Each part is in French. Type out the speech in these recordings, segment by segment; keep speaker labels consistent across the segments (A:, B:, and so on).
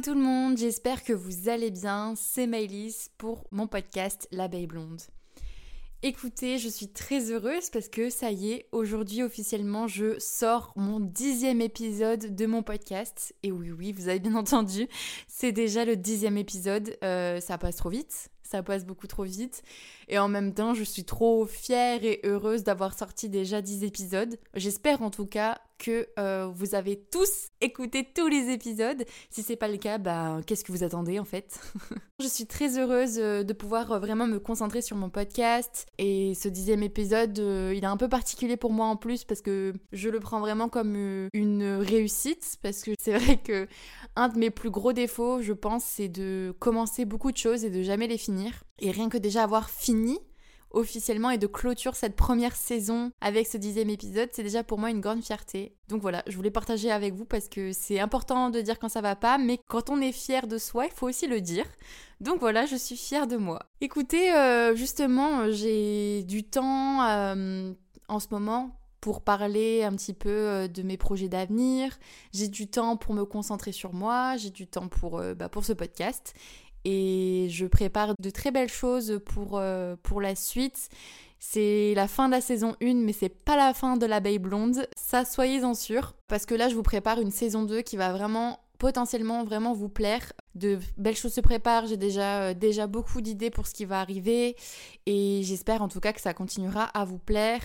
A: Tout le monde, j'espère que vous allez bien. C'est Maëlys pour mon podcast L'abeille blonde. Écoutez, je suis très heureuse parce que ça y est, aujourd'hui officiellement, je sors mon dixième épisode de mon podcast. Et oui, oui, vous avez bien entendu, c'est déjà le dixième épisode. Euh, ça passe trop vite, ça passe beaucoup trop vite. Et en même temps, je suis trop fière et heureuse d'avoir sorti déjà 10 épisodes. J'espère en tout cas que euh, vous avez tous écouté tous les épisodes. Si c'est pas le cas, bah qu'est-ce que vous attendez en fait? Je suis très heureuse euh, de pouvoir euh, vraiment me concentrer sur mon podcast. Et ce dixième épisode, il est un peu particulier pour moi en plus parce que je le prends vraiment comme une réussite. Parce que c'est vrai que un de mes plus gros défauts, je pense, c'est de commencer beaucoup de choses et de jamais les finir. Et rien que déjà avoir fini officiellement et de clôture cette première saison avec ce dixième épisode, c'est déjà pour moi une grande fierté. Donc voilà, je voulais partager avec vous parce que c'est important de dire quand ça va pas, mais quand on est fier de soi, il faut aussi le dire. Donc voilà, je suis fière de moi. Écoutez, euh, justement, j'ai du temps euh, en ce moment pour parler un petit peu euh, de mes projets d'avenir. J'ai du temps pour me concentrer sur moi, j'ai du temps pour, bah, pour ce podcast et je prépare de très belles choses pour, euh, pour la suite. C'est la fin de la saison 1, mais c'est pas la fin de l'abeille blonde. Ça, soyez-en sûrs. Parce que là, je vous prépare une saison 2 qui va vraiment potentiellement vraiment vous plaire. De belles choses se préparent, j'ai déjà, euh, déjà beaucoup d'idées pour ce qui va arriver et j'espère en tout cas que ça continuera à vous plaire.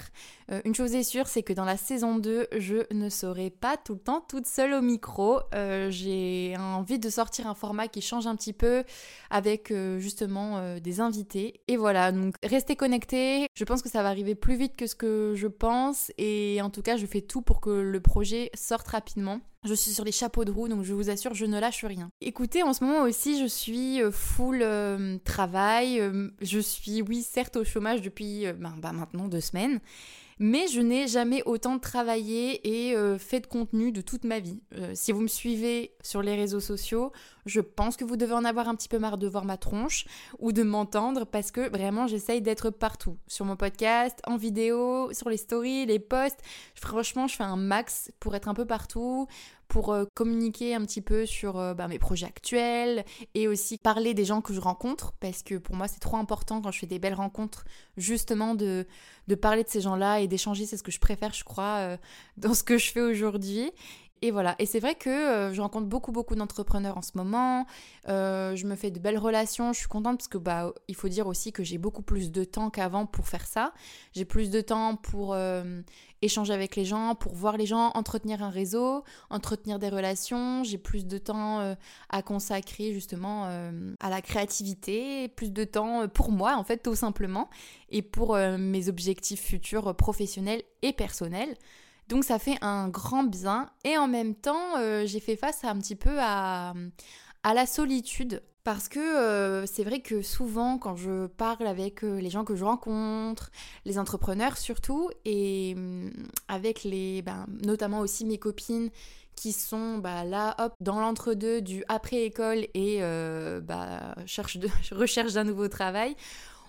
A: Euh, une chose est sûre, c'est que dans la saison 2, je ne serai pas tout le temps toute seule au micro. Euh, j'ai envie de sortir un format qui change un petit peu avec justement des invités. Et voilà, donc restez connectés. Je pense que ça va arriver plus vite que ce que je pense et en tout cas, je fais tout pour que le projet sorte rapidement. Je suis sur les chapeaux de roue, donc je vous assure, je ne lâche rien. Écoutez, en ce moment aussi, je suis euh, full euh, travail. Euh, je suis, oui, certes au chômage depuis ben, ben, maintenant deux semaines. Mais je n'ai jamais autant travaillé et fait de contenu de toute ma vie. Si vous me suivez sur les réseaux sociaux, je pense que vous devez en avoir un petit peu marre de voir ma tronche ou de m'entendre parce que vraiment j'essaye d'être partout. Sur mon podcast, en vidéo, sur les stories, les posts. Franchement, je fais un max pour être un peu partout pour euh, communiquer un petit peu sur bah, mes projets actuels et aussi parler des gens que je rencontre parce que pour moi c'est trop important quand je fais des belles rencontres justement de, de parler de ces gens-là et d'échanger, c'est ce que je préfère, je crois, euh, dans ce que je fais aujourd'hui. Et voilà, et c'est vrai que euh, je rencontre beaucoup beaucoup d'entrepreneurs en ce moment, euh, je me fais de belles relations, je suis contente parce que bah il faut dire aussi que j'ai beaucoup plus de temps qu'avant pour faire ça. J'ai plus de temps pour échanger avec les gens, pour voir les gens, entretenir un réseau, entretenir des relations. J'ai plus de temps euh, à consacrer justement euh, à la créativité, plus de temps euh, pour moi en fait tout simplement et pour mes objectifs futurs professionnels et personnels. Donc ça fait un grand bien. Et en même temps j'ai fait face un petit peu à, à la solitude. Parce que euh, c'est vrai que souvent quand je parle avec euh, les gens que je rencontre, les entrepreneurs surtout, et hum, avec les, ben, notamment aussi mes copines qui sont bah, là, hop, dans l'entre-deux du après-école et euh, bah, cherche recherche d'un nouveau travail,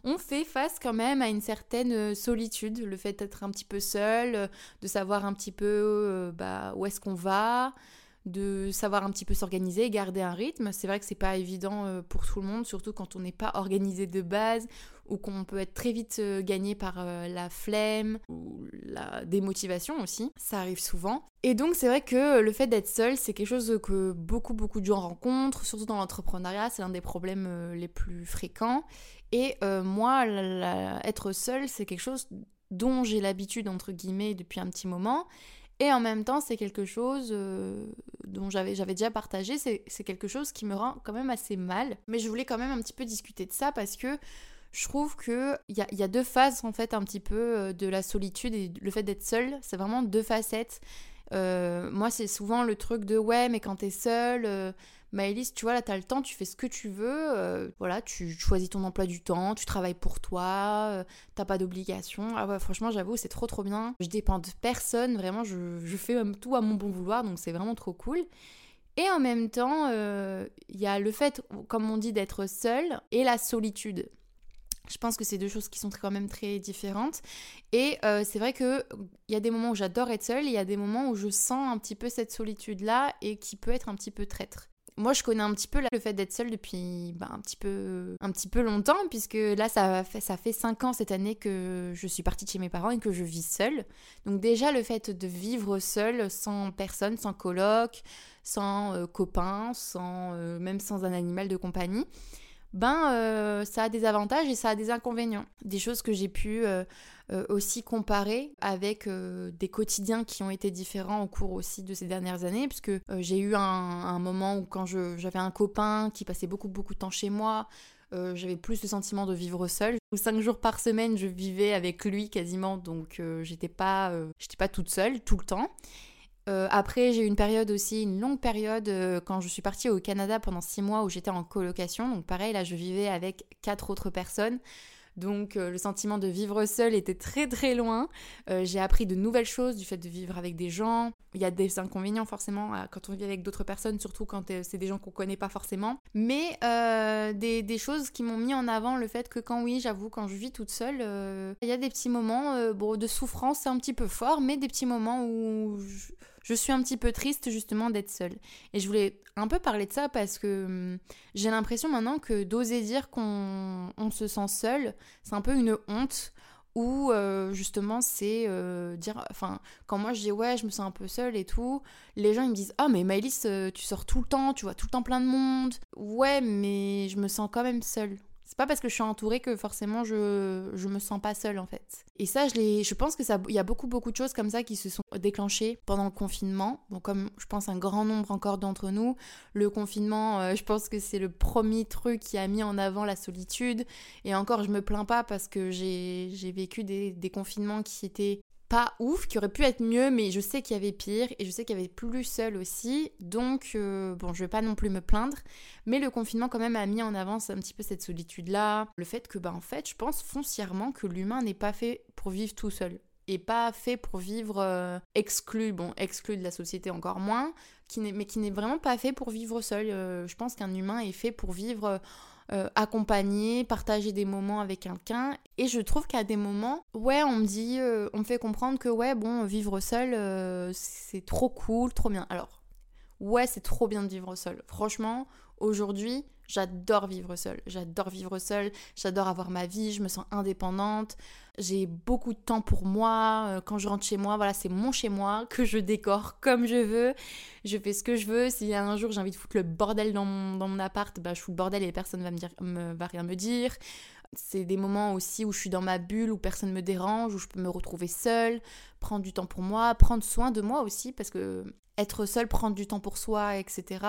A: on fait face quand même à une certaine solitude, le fait d'être un petit peu seul, de savoir un petit peu bah, où est-ce qu'on va, de savoir un petit peu s'organiser, garder un rythme. C'est vrai que c'est pas évident euh, pour tout le monde, surtout quand on n'est pas organisé de base ou qu'on peut être très vite euh, gagné par euh, la flemme ou la démotivation aussi. Ça arrive souvent. Et donc c'est vrai que le fait d'être seul, c'est quelque chose que beaucoup beaucoup de gens rencontrent, surtout dans l'entrepreneuriat, c'est l'un des problèmes les plus fréquents. Et moi, être seul, c'est quelque chose dont j'ai l'habitude entre guillemets depuis un petit moment et en même temps, c'est quelque chose euh, dont j'avais, déjà partagé, c'est, quelque chose qui me rend quand même assez mal. Mais je voulais quand même un petit peu discuter de ça parce que je trouve qu'il y a, y a deux phases en fait un petit peu euh, de la solitude et le fait d'être seul, c'est vraiment deux facettes. Euh, moi, c'est souvent le truc de ouais, mais quand t'es seul Maëlys, tu vois, là, t'as le temps, tu fais ce que tu veux. Euh, voilà, tu choisis ton emploi du temps, tu travailles pour toi, euh, t'as pas d'obligation. Ah ouais, franchement, j'avoue, c'est trop trop bien. Je dépends de personne, vraiment, je, fais tout à mon bon vouloir, donc c'est vraiment trop cool. Et en même temps, euh, il y a le fait, comme on dit, d'être seul et la solitude. Je pense que c'est deux choses qui sont quand même très différentes. Et c'est vrai qu'il y a des moments où j'adore être seule, il y a des moments où je sens un petit peu cette solitude-là et qui peut être un petit peu traître. moi, je connais un petit peu le fait d'être seule depuis bah, un, petit peu, un petit peu longtemps, puisque là, ça fait, ça fait 5 ans cette année que je suis partie de chez mes parents et que je vis seule. Donc déjà, le fait de vivre seule, sans personne, sans coloc, sans euh, copain, sans, euh, même sans un animal de compagnie, ben euh, ça a des avantages et ça a des inconvénients. Des choses que j'ai pu euh, euh, aussi comparer avec des quotidiens qui ont été différents au cours aussi de ces dernières années, puisque j'ai eu un, moment où quand j'avais un copain qui passait beaucoup beaucoup de temps chez moi, j'avais plus le sentiment de vivre seule. Cinq jours par semaine, je vivais avec lui quasiment, donc j'étais pas, j'étais pas toute seule tout le temps. Euh, après, j'ai eu une période aussi, une longue période, euh, quand je suis partie au Canada pendant six mois où j'étais en colocation. Donc pareil, là, je vivais avec quatre autres personnes. Donc euh, le sentiment de vivre seul était très très loin. j'ai appris de nouvelles choses du fait de vivre avec des gens. Il y a des inconvénients forcément quand on vit avec d'autres personnes, surtout quand c'est des gens qu'on connaît pas forcément. Mais des, choses qui m'ont mis en avant le fait que quand oui, j'avoue, quand je vis toute seule, il y a des petits moments bon, de souffrance, c'est un petit peu fort, mais des petits moments où... Je je suis un petit peu triste justement d'être seule. Et je voulais un peu parler de ça parce que hum, j'ai l'impression maintenant que d'oser dire qu'on se sent seul, c'est un peu une honte ou euh, justement c'est euh, dire enfin quand moi je dis ouais je me sens un peu seule et tout les gens ils me disent ah mais Maëlys euh, tu sors tout le temps tu vois tout le temps plein de monde ouais mais je me sens quand même seule c'est pas parce que je suis entourée que forcément je, je me sens pas seule en fait. Et ça, je, je pense que ça, il y a beaucoup beaucoup de choses comme ça qui se sont déclenchées pendant le confinement. Comme je pense un grand nombre encore d'entre nous, le confinement, euh, je pense que c'est le premier truc qui a mis en avant la solitude. Et encore, je me plains pas parce que j'ai vécu des, des confinements qui étaient pas ouf, qui aurait pu être mieux, mais je sais qu'il y avait pire et je sais qu'il y avait plus seul aussi. Donc, euh, bon, je vais pas non plus me plaindre. Mais le confinement, quand même, a mis en avance un petit peu cette solitude-là. Le fait que, bah, en fait, je pense foncièrement que l'humain n'est pas fait pour vivre tout seul. Pas fait pour vivre euh, exclu, bon, exclu de la société encore moins, qui mais qui n'est vraiment pas fait pour vivre seul. Euh, je pense qu'un humain est fait pour vivre euh, accompagner, partager des moments avec quelqu'un. Et je trouve qu'à des moments, ouais, on me dit, on me fait comprendre que ouais, bon, vivre seul, c'est trop cool, trop bien. Alors, ouais, c'est trop bien de vivre seul. Franchement, aujourd'hui, j'adore vivre seul. J'adore vivre seul, j'adore avoir ma vie, je me sens indépendante j'ai beaucoup de temps pour moi. Euh, quand je rentre chez moi, voilà, c'est mon chez moi que je décore comme je veux. Je fais ce que je veux. Si un jour j'ai envie de foutre le bordel dans mon, dans mon appart, bah, je fous le bordel et personne va me dire, me, va rien me dire. C'est des moments aussi où je suis dans ma bulle, où personne me dérange, où je peux me retrouver seule, prendre du temps pour moi, prendre soin de moi aussi, parce que être seule, prendre du temps pour soi, etc.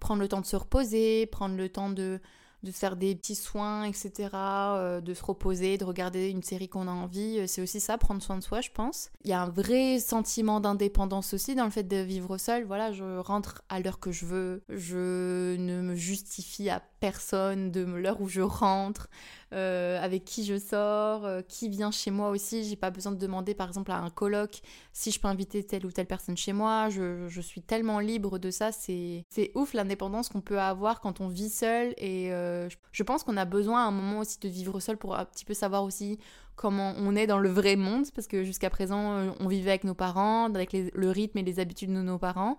A: Prendre le temps de se reposer, prendre le temps de de faire des petits soins, etc., euh, de se reposer, de regarder une série qu'on a envie. Euh, c'est aussi ça, prendre soin de soi, je pense. Il y a un vrai sentiment d'indépendance aussi dans le fait de vivre seul. Voilà, je rentre à l'heure que je veux. Je ne me justifie à personne de l'heure où je rentre. Euh, avec qui je sors, euh, qui vient chez moi aussi. J'ai pas besoin de demander par exemple à un coloc si je peux inviter telle ou telle personne chez moi. Je, je suis tellement libre de ça. C'est ouf l'indépendance qu'on peut avoir quand on vit seul. Et euh, je pense qu'on a besoin à un moment aussi de vivre seul pour un petit peu savoir aussi comment on est dans le vrai monde. Parce que jusqu'à présent, on vivait avec nos parents, avec le rythme et les habitudes de nos parents.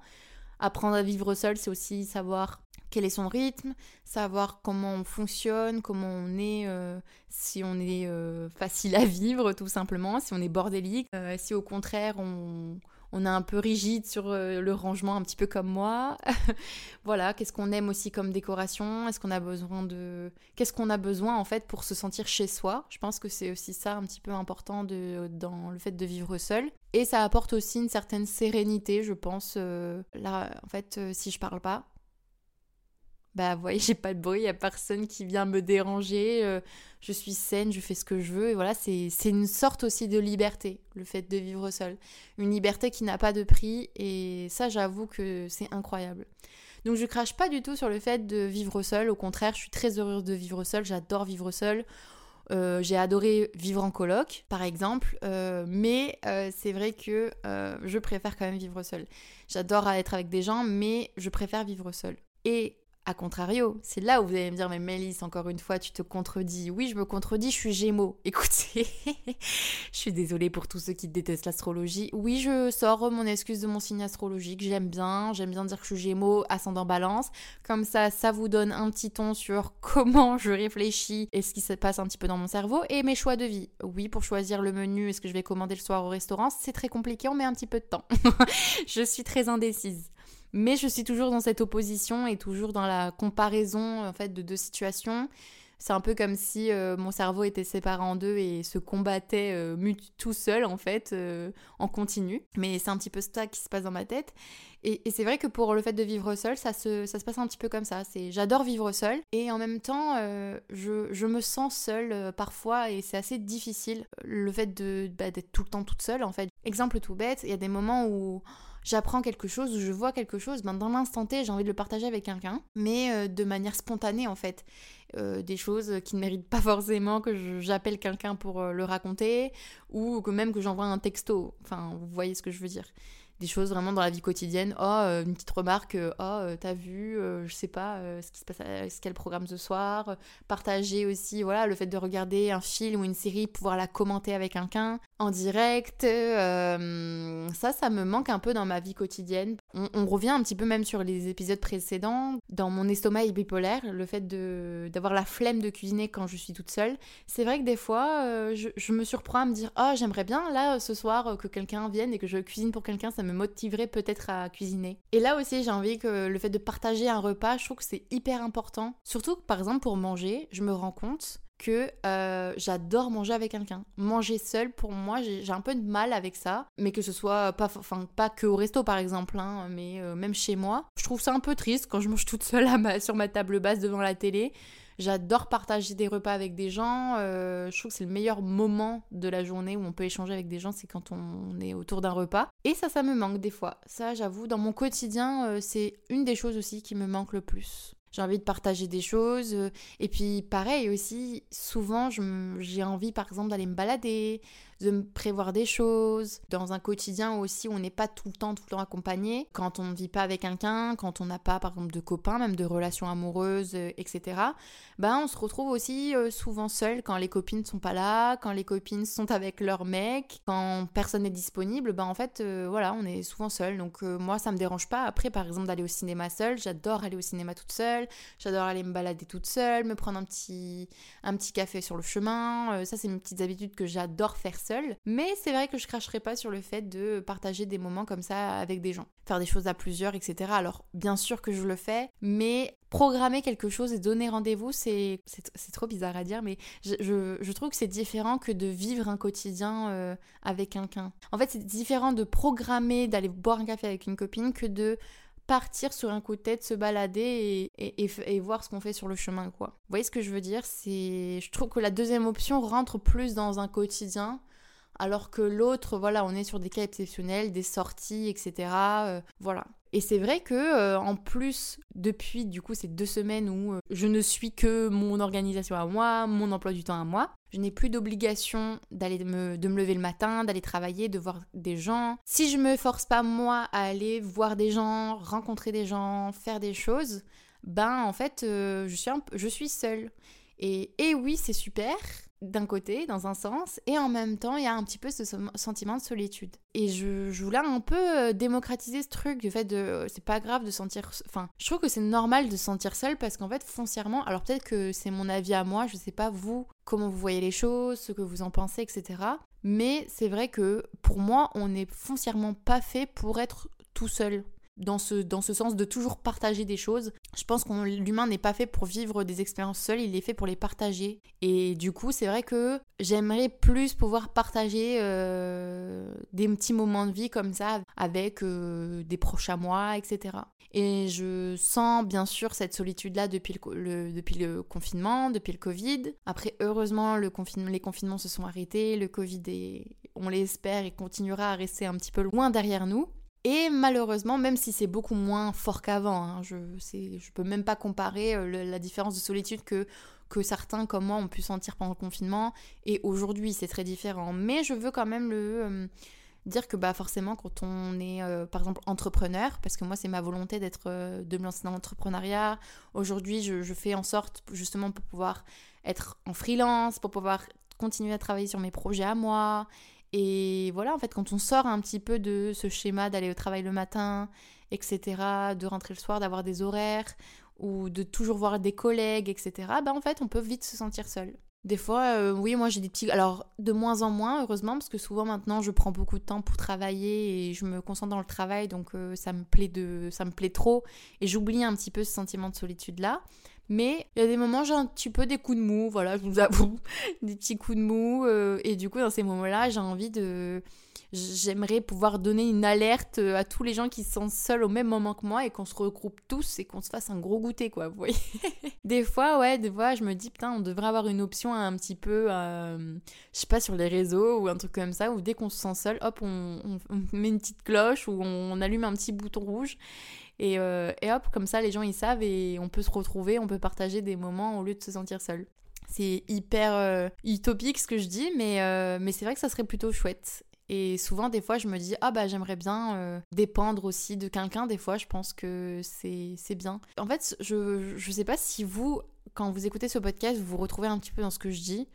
A: Apprendre à vivre seul, c'est aussi savoir quel est son rythme, savoir comment on fonctionne, comment on est, euh, si on est euh, facile à vivre tout simplement, si on est bordélique, euh, si au contraire on, on est un peu rigide sur le rangement, un petit peu comme moi. voilà, qu'est-ce qu'on aime aussi comme décoration Est-ce qu'on a besoin de... Qu'est-ce qu'on a besoin en fait pour se sentir chez soi Je pense que c'est aussi ça un petit peu important dans le fait de vivre seul. Et ça apporte aussi une certaine sérénité, je pense. là, en fait, si je parle pas, bah vous voyez j'ai pas de bruit, il y a personne qui vient me déranger, euh, je suis saine, je fais ce que je veux et voilà c'est une sorte aussi de liberté le fait de vivre seul, une liberté qui n'a pas de prix et ça j'avoue que c'est incroyable. Donc je crache pas du tout sur le fait de vivre seul, au contraire je suis très heureuse de vivre seul, j'adore vivre seul. Euh, j'ai adoré vivre en coloc, par exemple, euh, mais c'est vrai que je préfère quand même vivre seul. J'adore être avec des gens, mais je préfère vivre seul. Et A contrario, c'est là où vous allez me dire, mais Mélisse, encore une fois, tu te contredis. Oui, je me contredis, je suis Gémeaux. Écoutez, je suis désolée pour tous ceux qui détestent l'astrologie. Oui, je sors mon excuse de mon signe astrologique. J'aime bien, j'aime bien dire que je suis Gémeaux, ascendant Balance. Comme ça, ça vous donne un petit ton sur comment je réfléchis et ce qui se passe un petit peu dans mon cerveau et mes choix de vie. Oui, pour choisir le menu, est-ce que je vais commander le soir au restaurant, c'est très compliqué, on met un petit peu de temps. je suis très indécise. Mais je suis toujours dans cette opposition et toujours dans la comparaison en fait de deux situations. C'est un peu comme si euh, mon cerveau était séparé en deux et se combattait euh, tout seul en fait, euh, en continu. Mais c'est un petit peu ça qui se passe dans ma tête. Et, c'est vrai que pour le fait de vivre seul, ça se, ça se passe un petit peu comme ça. C'est j'adore vivre seul et en même temps, je, je, me sens seule parfois et c'est assez difficile le fait de bah, d'être tout le temps toute seule en fait. Exemple tout bête, il y a des moments où j'apprends quelque chose ou je vois quelque chose, ben dans l'instant T, j'ai envie de le partager avec quelqu'un, mais euh, de manière spontanée en fait. Euh, des choses qui ne méritent pas forcément que j'appelle quelqu'un pour euh, le raconter ou que même que j'envoie un texto. Enfin, vous voyez ce que je veux dire des choses vraiment dans la vie quotidienne. Oh, euh, une petite remarque, euh, oh, euh, t'as vu, je sais pas ce qui se passe, ce qu'est le programme ce soir. Partager aussi, voilà, le fait de regarder un film ou une série, pouvoir la commenter avec quelqu'un en direct. ça, ça me manque un peu dans ma vie quotidienne. On, revient un petit peu même sur les épisodes précédents. Dans mon estomac bipolaire, le fait d'avoir la flemme de cuisiner quand je suis toute seule. C'est vrai que des fois, je, me surprends à me dire, oh, j'aimerais bien là ce soir que quelqu'un vienne et que je cuisine pour quelqu'un, me motiverait peut-être à cuisiner. Et là aussi, j'ai envie que le fait de partager un repas, je trouve que c'est hyper important. Surtout, par exemple, pour manger, je me rends compte que euh, j'adore manger avec quelqu'un. Manger seul, pour moi, j'ai un peu de mal avec ça. Mais que ce soit pas, enfin, pas que au resto, par exemple, hein, mais euh, même chez moi. Je trouve ça un peu triste quand je mange toute seule sur ma table basse devant la télé. J'adore partager des repas avec des gens. Euh, je trouve que c'est le meilleur moment de la journée où on peut échanger avec des gens, c'est quand on est autour d'un repas. Et ça, ça me manque des fois. Ça, j'avoue, dans mon quotidien, euh, c'est une des choses aussi qui me manque le plus. J'ai envie de partager des choses. Euh, et puis, pareil aussi, souvent, j'ai envie, par exemple, d'aller me balader, de me prévoir des choses. Dans un quotidien aussi, on n'est pas tout le temps, tout le temps accompagné. Quand on ne vit pas avec quelqu'un, quand on n'a pas, par exemple, de copains, même de relations amoureuses, euh, etc. Ben, on se retrouve aussi euh, souvent seul quand les copines ne sont pas là, quand les copines sont avec leur mec, quand personne n'est disponible. Ben, en fait, euh, voilà, on est souvent seul. Donc, moi, ça me dérange pas. Après, par exemple, d'aller au cinéma seul. J'adore aller au cinéma toute seule. J'adore aller me balader toute seule, me prendre un petit, un petit café sur le chemin. ça, c'est mes petites habitudes que j'adore faire mais c'est vrai que je cracherai pas sur le fait de partager des moments comme ça avec des gens. Faire des choses à plusieurs, etc. Alors, bien sûr que je le fais, mais programmer quelque chose et donner rendez-vous, c'est trop bizarre à dire, mais je, trouve que c'est différent que de vivre un quotidien euh, avec quelqu'un. En fait, c'est différent de programmer d'aller boire un café avec une copine que de partir sur un coup de tête, se balader et, et, voir ce qu'on fait sur le chemin, quoi. Vous voyez ce que je veux dire? C'est, je trouve que la deuxième option rentre plus dans un quotidien alors que l'autre, voilà, on est sur des cas exceptionnels, des sorties, etc. Euh, voilà. Et c'est vrai que euh, en plus depuis du coup ces deux semaines où euh, je ne suis que mon organisation à moi, mon emploi du temps à moi, je n'ai plus d'obligation d'aller me, de me lever le matin, d'aller travailler, de voir des gens. Si je me force pas moi à aller voir des gens, rencontrer des gens, faire des choses, ben en fait je suis je suis seule. Et, et oui c'est super, d'un côté, dans un sens, et en même temps, il y a un petit peu ce sentiment de solitude. Et je, voulais un peu euh, démocratiser ce truc du fait de euh, c'est pas grave de sentir. Enfin, je trouve que c'est normal de se sentir seul parce qu'en fait, foncièrement, alors peut-être que c'est mon avis à moi, je sais pas vous, comment vous voyez les choses, ce que vous en pensez, etc. Mais c'est vrai que pour moi, on n'est foncièrement pas fait pour être tout seul dans ce, dans ce sens de toujours partager des choses. Je pense que l'humain n'est pas fait pour vivre des expériences seul, il est fait pour les partager. Et du coup, c'est vrai que j'aimerais plus pouvoir partager euh, des petits moments de vie comme ça avec euh, des proches à moi, etc. Et je sens bien sûr cette solitude-là depuis le, depuis le confinement, depuis le Covid. Après, heureusement, le les confinements se sont arrêtés, le Covid, est, on l'espère, et continuera à rester un petit peu loin derrière nous. Et malheureusement, même si c'est beaucoup moins fort qu'avant, hein, je ne peux même pas comparer euh, la différence de solitude que, certains comme moi ont pu sentir pendant le confinement. Et aujourd'hui, c'est très différent. Mais je veux quand même le, euh, dire que bah forcément quand on est euh, par exemple entrepreneur, parce que moi c'est ma volonté d'être de me lancer dans l'entrepreneuriat. Aujourd'hui je, fais en sorte justement pour pouvoir être en freelance, pour pouvoir continuer à travailler sur mes projets à moi. Et voilà, en fait, quand on sort un petit peu de ce schéma d'aller au travail le matin, etc., de rentrer le soir, d'avoir des horaires, ou de toujours voir des collègues, etc., bah en fait, on peut vite se sentir seul. Des fois, euh, oui, moi j'ai des petits. Alors, de moins en moins, heureusement, parce que souvent maintenant je prends beaucoup de temps pour travailler et je me concentre dans le travail, donc euh, ça, me plaît de... ça me plaît trop et j'oublie un petit peu ce sentiment de solitude-là. Mais il y a des moments, j'ai un petit peu des coups de mou, voilà, je vous avoue, des petits coups de mou. Euh, et du coup, dans ces moments-là, j'ai envie de j'aimerais pouvoir donner une alerte à tous les gens qui se sentent seuls au même moment que moi et qu'on se regroupe tous et qu'on se fasse un gros goûter, quoi, vous voyez. des fois, ouais, des fois, je me dis, putain, on devrait avoir une option un petit peu, euh, je sais pas, sur les réseaux ou un truc comme ça, où dès qu'on se sent seul, hop, on, met une petite cloche ou on, allume un petit bouton rouge. Et, euh, et, hop, comme ça, les gens ils savent et on peut se retrouver, on peut partager des moments au lieu de se sentir seul. C'est hyper euh, utopique ce que je dis, mais, mais c'est vrai que ça serait plutôt chouette. Et souvent, des fois, je me dis, ah bah j'aimerais bien euh, dépendre aussi de quelqu'un. Des fois, je pense que c'est bien. En fait, je, je sais pas si vous, quand vous écoutez ce podcast, vous vous retrouvez un petit peu dans ce que je dis.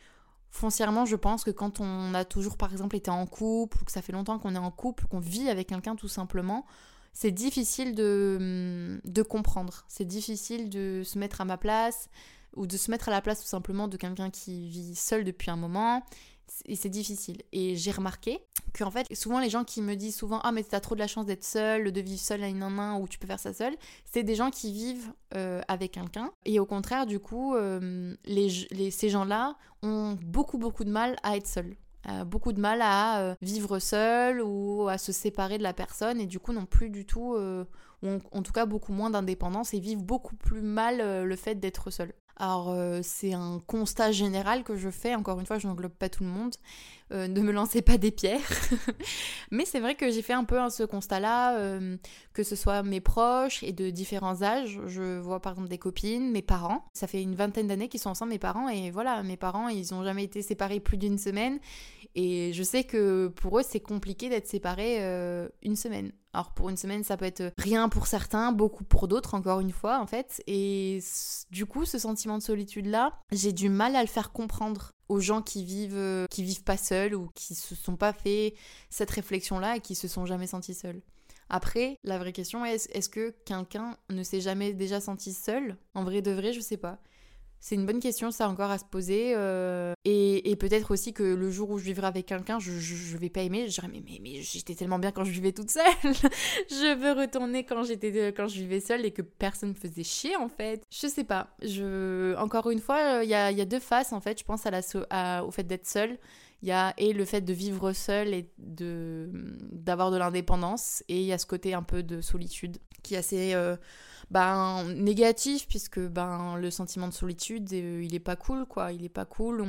A: Foncièrement, je pense que quand on a toujours, par exemple, été en couple, ou que ça fait longtemps qu'on est en couple, qu'on vit avec quelqu'un tout simplement, c'est difficile de, de comprendre. C'est difficile de se mettre à ma place, ou de se mettre à la place tout simplement de quelqu'un qui vit seul depuis un moment et c'est difficile. Et j'ai remarqué qu'en fait, souvent les gens qui me disent souvent Ah, mais t'as trop de la chance d'être seul, de vivre seul à une main ou tu peux faire ça seul, c'est des gens qui vivent euh, avec quelqu'un. Et au contraire, du coup, euh, les, ces gens-là ont beaucoup, beaucoup de mal à être seuls. Euh, beaucoup de mal à vivre seul ou à se séparer de la personne et du coup n'ont plus du tout, ou en tout cas beaucoup moins d'indépendance et vivent beaucoup plus mal le fait d'être seul. Alors euh, c'est un constat général que je fais, encore une fois je n'englobe pas tout le monde, euh, ne me lancez pas des pierres. Mais c'est vrai que j'ai fait un peu ce constat-là, euh, que ce soit mes proches et de différents âges. Je vois par exemple des copines, mes parents. Ça fait une vingtaine d'années qu'ils sont ensemble, mes parents, et voilà, mes parents, ils n'ont jamais été séparés plus d'une semaine. Et je sais que pour eux, c'est compliqué d'être séparés une semaine. Alors pour une semaine, ça peut être rien pour certains, beaucoup pour d'autres, encore une fois, en fait. Et du coup, ce sentiment de solitude-là, j'ai du mal à le faire comprendre aux gens qui vivent, euh, qui vivent pas seuls ou qui se sont pas fait cette réflexion-là et qui se sont jamais sentis seuls. Après, la vraie question est est-ce que quelqu'un ne s'est jamais déjà senti seul? En vrai de vrai, je sais pas. C'est une bonne question, ça encore à se poser. Euh, et, peut-être aussi que le jour où je vivrai avec quelqu'un, je, je, vais pas aimer. Je dirais, mais, mais, mais j'étais tellement bien quand je vivais toute seule. je veux retourner quand, j'étais, quand je vivais seule et que personne me faisait chier, en fait. Je sais pas. Je... Encore une fois, il y a, deux faces, en fait. Je pense à au fait d'être seule. Il y a et le fait de vivre seul et de, d'avoir de l'indépendance. Et il y a ce côté un peu de solitude qui est assez. Euh, ben, négatif puisque ben le sentiment de solitude euh, il est pas cool quoi. Il est pas cool.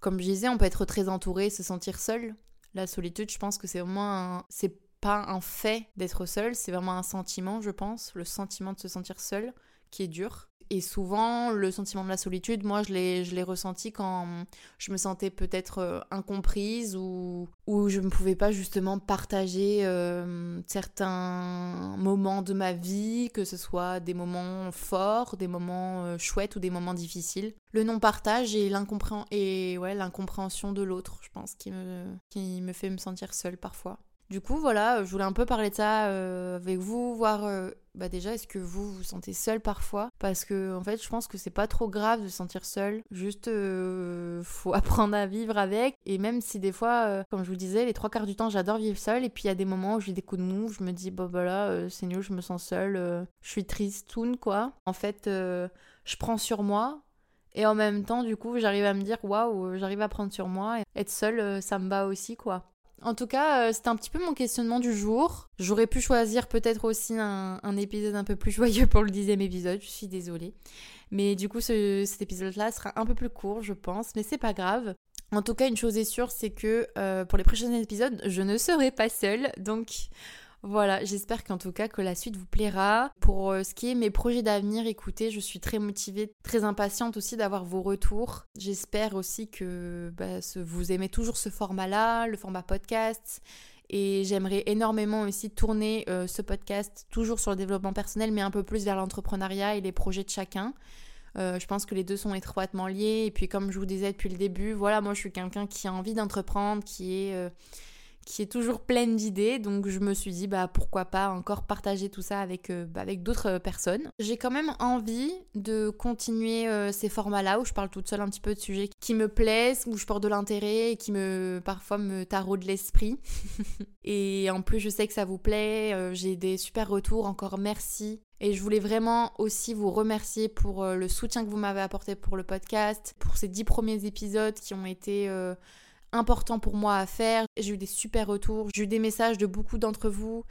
A: Comme je disais on peut être très entouré se sentir seul. La solitude je pense que c'est vraiment c'est pas un fait d'être seul. C'est vraiment un sentiment je pense. Le sentiment de se sentir seul qui est dur et souvent, le sentiment de la solitude, moi, je l'ai, ressenti quand je me sentais peut-être euh, incomprise ou, ou je ne pouvais pas justement partager euh, certains moments de ma vie, que ce soit des moments forts, des moments euh, chouettes ou des moments difficiles. Le non-partage et, et ouais, l'incompréhension de l'autre, je pense, qui me, qui me fait me sentir seule parfois. Du coup, voilà, je voulais un peu parler de ça euh, avec vous, voir euh, bah déjà est-ce que vous vous sentez seul parfois? Parce que en fait, je pense que c'est pas trop grave de se sentir seul, juste euh, faut apprendre à vivre avec. Et même si des fois, comme je vous disais, les trois quarts du temps, j'adore vivre seul, et puis il y a des moments où j'ai des coups de mou, je me dis bah voilà, c'est nul, je me sens seule, je suis tristoun quoi. En fait, je prends sur moi. Et en même temps, du coup, j'arrive à me dire waouh, j'arrive à prendre sur moi. Et être seule, ça me bat aussi quoi. En tout cas, euh, c'était un petit peu mon questionnement du jour. J'aurais pu choisir peut-être aussi un, épisode un peu plus joyeux pour le dixième épisode, je suis désolée. Mais du coup, cet épisode-là sera un peu plus court, je pense, mais c'est pas grave. En tout cas, une chose est sûre, c'est que euh, pour les prochains épisodes, je ne serai pas seule. Donc voilà, j'espère qu'en tout cas que la suite vous plaira. Pour euh, ce qui est mes projets d'avenir, écoutez, je suis très motivée, très impatiente aussi d'avoir vos retours. J'espère aussi que bah, vous aimez toujours ce format-là, le format podcast Et j'aimerais énormément aussi tourner euh, ce podcast toujours sur le développement personnel, mais un peu plus vers l'entrepreneuriat et les projets de chacun. Euh, je pense que les deux sont étroitement liés. Et puis comme je vous disais depuis le début, voilà, moi je suis quelqu'un qui a envie d'entreprendre, qui est... qui est toujours pleine d'idées. Donc je me suis dit, bah pourquoi pas encore partager tout ça avec, euh, bah, avec d'autres personnes. J'ai quand même envie de continuer euh, ces formats-là où je parle toute seule un petit peu de sujets qui me plaisent, où je porte de l'intérêt et qui me parfois me de l'esprit. et en plus, je sais que ça vous plaît. Euh, j'ai des super retours. Encore merci. Et je voulais vraiment aussi vous remercier pour le soutien que vous m'avez apporté pour le podcast, pour ces dix premiers épisodes qui ont été important pour moi à faire. J'ai eu des super retours, j'ai eu des messages de beaucoup d'entre vous,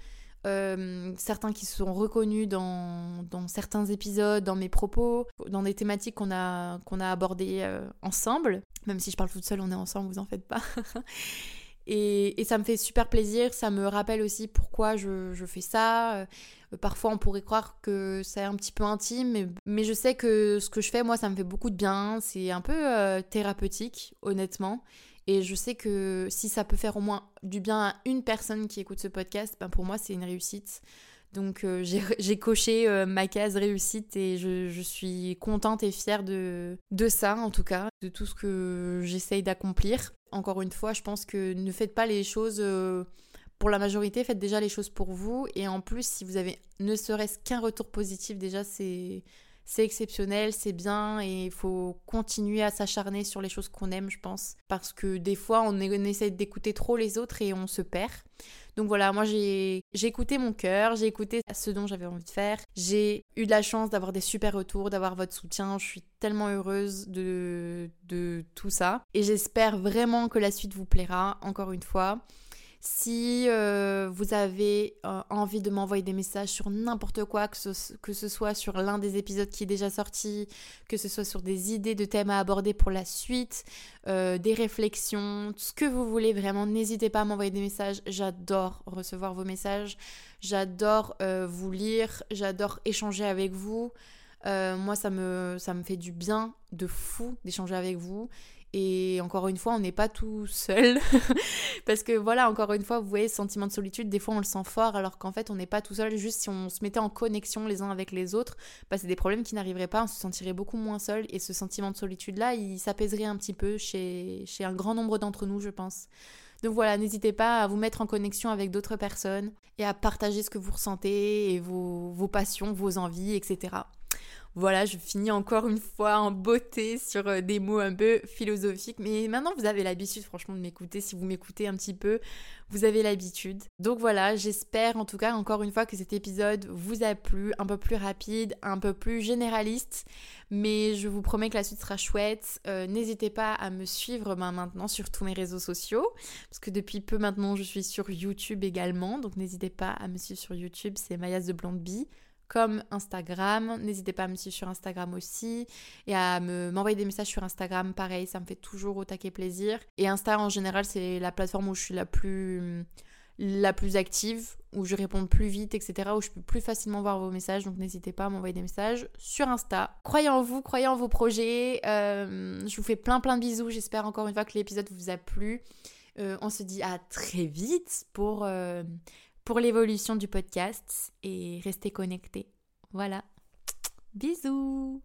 A: euh, certains qui se sont reconnus dans, certains épisodes, dans mes propos, dans des thématiques qu'on a, qu'on a abordées euh, ensemble. Même si je parle toute seule, on est ensemble, vous en faites pas. et, ça me fait super plaisir, ça me rappelle aussi pourquoi je, fais ça. Euh, parfois, on pourrait croire que c'est un petit peu intime, mais, mais, je sais que ce que je fais, moi, ça me fait beaucoup de bien. C'est un peu thérapeutique, honnêtement. Et je sais que si ça peut faire au moins du bien à une personne qui écoute ce podcast, ben pour moi c'est une réussite. Donc euh, j'ai coché euh, ma case réussite et je, suis contente et fière de, de ça en tout cas, de tout ce que j'essaye d'accomplir. Encore une fois, je pense que ne faites pas les choses euh, pour la majorité, faites déjà les choses pour vous. Et en plus, si vous avez ne serait-ce qu'un retour positif, déjà c'est c'est exceptionnel, c'est bien et il faut continuer à s'acharner sur les choses qu'on aime, je pense. Parce que des fois, on, essaie d'écouter trop les autres et on se perd. Donc voilà, moi j'ai écouté mon cœur, j'ai écouté ce dont j'avais envie de faire. J'ai eu de la chance d'avoir des super retours, d'avoir votre soutien. Je suis tellement heureuse de, de tout ça. Et j'espère vraiment que la suite vous plaira, encore une fois. Si euh, vous avez euh, envie de m'envoyer des messages sur n'importe quoi, que ce, soit sur l'un des épisodes qui est déjà sorti, que ce soit sur des idées de thèmes à aborder pour la suite, euh, des réflexions, ce que vous voulez vraiment, n'hésitez pas à m'envoyer des messages. J'adore recevoir vos messages, j'adore vous lire, j'adore échanger avec vous. moi, ça me fait du bien de fou d'échanger avec vous. Et encore une fois, on n'est pas tout seul. Parce que voilà, encore une fois, vous voyez, ce sentiment de solitude, des fois on le sent fort, alors qu'en fait on n'est pas tout seul. Juste si on se mettait en connexion les uns avec les autres, bah, c'est des problèmes qui n'arriveraient pas, on se sentirait beaucoup moins seul. Et ce sentiment de solitude-là, il s'apaiserait un petit peu chez, un grand nombre d'entre nous, je pense. Donc voilà, n'hésitez pas à vous mettre en connexion avec d'autres personnes et à partager ce que vous ressentez et vos passions, vos envies, etc. Voilà, je finis encore une fois en beauté sur euh, des mots un peu philosophiques. Mais maintenant, vous avez l'habitude, franchement, de m'écouter. Si vous m'écoutez un petit peu, vous avez l'habitude. Donc voilà, j'espère en tout cas, encore une fois, que cet épisode vous a plu. Un peu plus rapide, un peu plus généraliste. Mais je vous promets que la suite sera chouette. Euh, n'hésitez pas à me suivre ben, maintenant sur tous mes réseaux sociaux. Parce que depuis peu maintenant, je suis sur YouTube également. Donc n'hésitez pas à me suivre sur YouTube. C'est Mayas de Blonde Bee comme Instagram. N'hésitez pas à me suivre sur Instagram aussi et à m'envoyer des messages sur Instagram. Pareil, ça me fait toujours au taquet plaisir. Et Insta en général, c'est la plateforme où je suis la plus la plus active, où je réponds plus vite, etc., où je peux plus facilement voir vos messages, donc n'hésitez pas à m'envoyer des messages sur Insta. Croyez en vous, croyez en vos projets, euh, je vous fais plein plein de bisous, j'espère encore une fois que l'épisode vous a plu. Euh, on se dit à très vite pour euh, pour l'évolution du podcast et restez connectés. Voilà. Bisous